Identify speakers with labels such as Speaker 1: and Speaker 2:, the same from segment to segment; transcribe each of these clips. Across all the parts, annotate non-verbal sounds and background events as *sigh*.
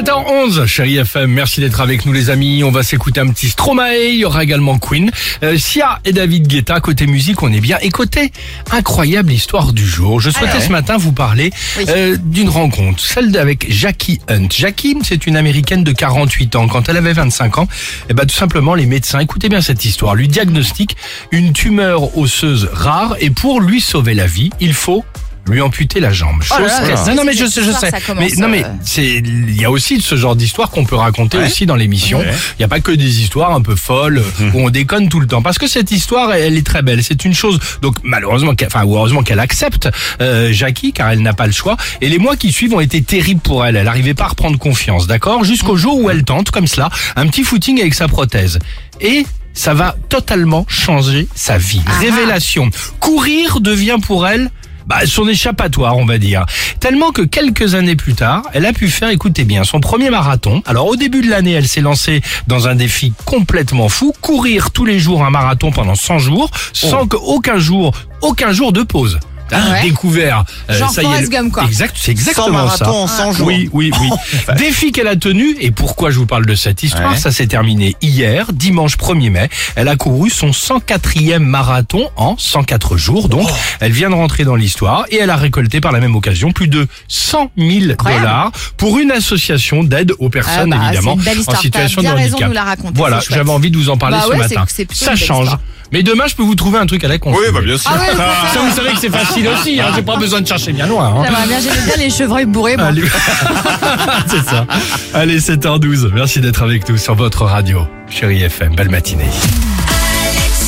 Speaker 1: 7h11, chérie FM, merci d'être avec nous les amis. On va s'écouter un petit Stromae, il y aura également Queen, euh, Sia et David Guetta. Côté musique, on est bien. Et côté incroyable histoire du jour, je souhaitais ce matin vous parler euh, d'une rencontre, celle avec Jackie Hunt. Jackie, c'est une américaine de 48 ans. Quand elle avait 25 ans, eh ben, tout simplement, les médecins, écoutez bien cette histoire, lui diagnostiquent une tumeur osseuse rare et pour lui sauver la vie, il faut lui amputer la jambe.
Speaker 2: Oh là
Speaker 1: Chose
Speaker 2: là,
Speaker 1: non, non, mais
Speaker 2: c'est
Speaker 1: je je sais. Mais non, mais
Speaker 2: euh,
Speaker 1: c'est, il y a aussi ce genre d'histoire qu'on peut raconter aussi dans l'émission. Il n'y a pas que des histoires un peu folles où on déconne tout le temps. Parce que cette histoire, elle est très belle. C'est une chose. Donc malheureusement, qu'elle- enfin ou heureusement qu'elle accepte euh, Jackie, car elle n'a pas le choix. Et les mois qui suivent ont été terribles pour elle. Elle n'arrivait pas à reprendre confiance, d'accord, jusqu'au jour où elle tente, comme cela, un petit footing avec sa prothèse. Et ça va totalement changer sa vie. Révélation. Courir devient pour elle bah, son échappatoire, on va dire. Tellement que quelques années plus tard, elle a pu faire, écoutez bien, son premier marathon. Alors au début de l'année, elle s'est lancée dans un défi complètement fou, courir tous les jours un marathon pendant 100 jours, sans qu'aucun jour, aucun jour de pause. Hein,
Speaker 2: Ouais.
Speaker 1: Découvert. euh,
Speaker 2: Genre
Speaker 1: ça y est,
Speaker 2: Gump, quoi.
Speaker 1: Exact, c'est exactement ça.
Speaker 3: marathons en 100 jours.
Speaker 1: Oui, oui, oui. *laughs* Défi qu'elle a tenu, et pourquoi je vous parle de cette histoire,
Speaker 3: Ouais.
Speaker 1: ça s'est terminé hier, dimanche 1er mai. Elle a couru son 104e marathon en 104 jours, donc
Speaker 2: Oh.
Speaker 1: elle vient de rentrer dans l'histoire et elle a récolté par la même occasion plus de 100 000
Speaker 2: Incroyable.
Speaker 1: dollars pour une association d'aide aux personnes,
Speaker 2: Ah bah,
Speaker 1: évidemment, en situation de
Speaker 2: raison
Speaker 1: handicap.
Speaker 2: de nous la raconter,
Speaker 1: Voilà, j'avais envie de vous en parler
Speaker 2: Bah
Speaker 1: ce
Speaker 2: ouais,
Speaker 1: matin. Ça change. Mais demain, je peux vous trouver un truc à la con.
Speaker 3: Oui, bah bien sûr.
Speaker 2: Ah. ah
Speaker 1: ça, vous savez que c'est facile aussi, hein. j'ai pas besoin de chercher bien loin. Hein.
Speaker 2: Ça va bien, j'aimais bien les chevreuils bourrés. *laughs*
Speaker 1: c'est ça. Allez, 7h12. Merci d'être avec nous sur votre radio. Chérie FM, belle matinée.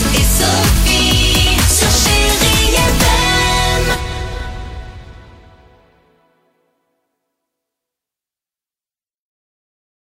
Speaker 1: Alex.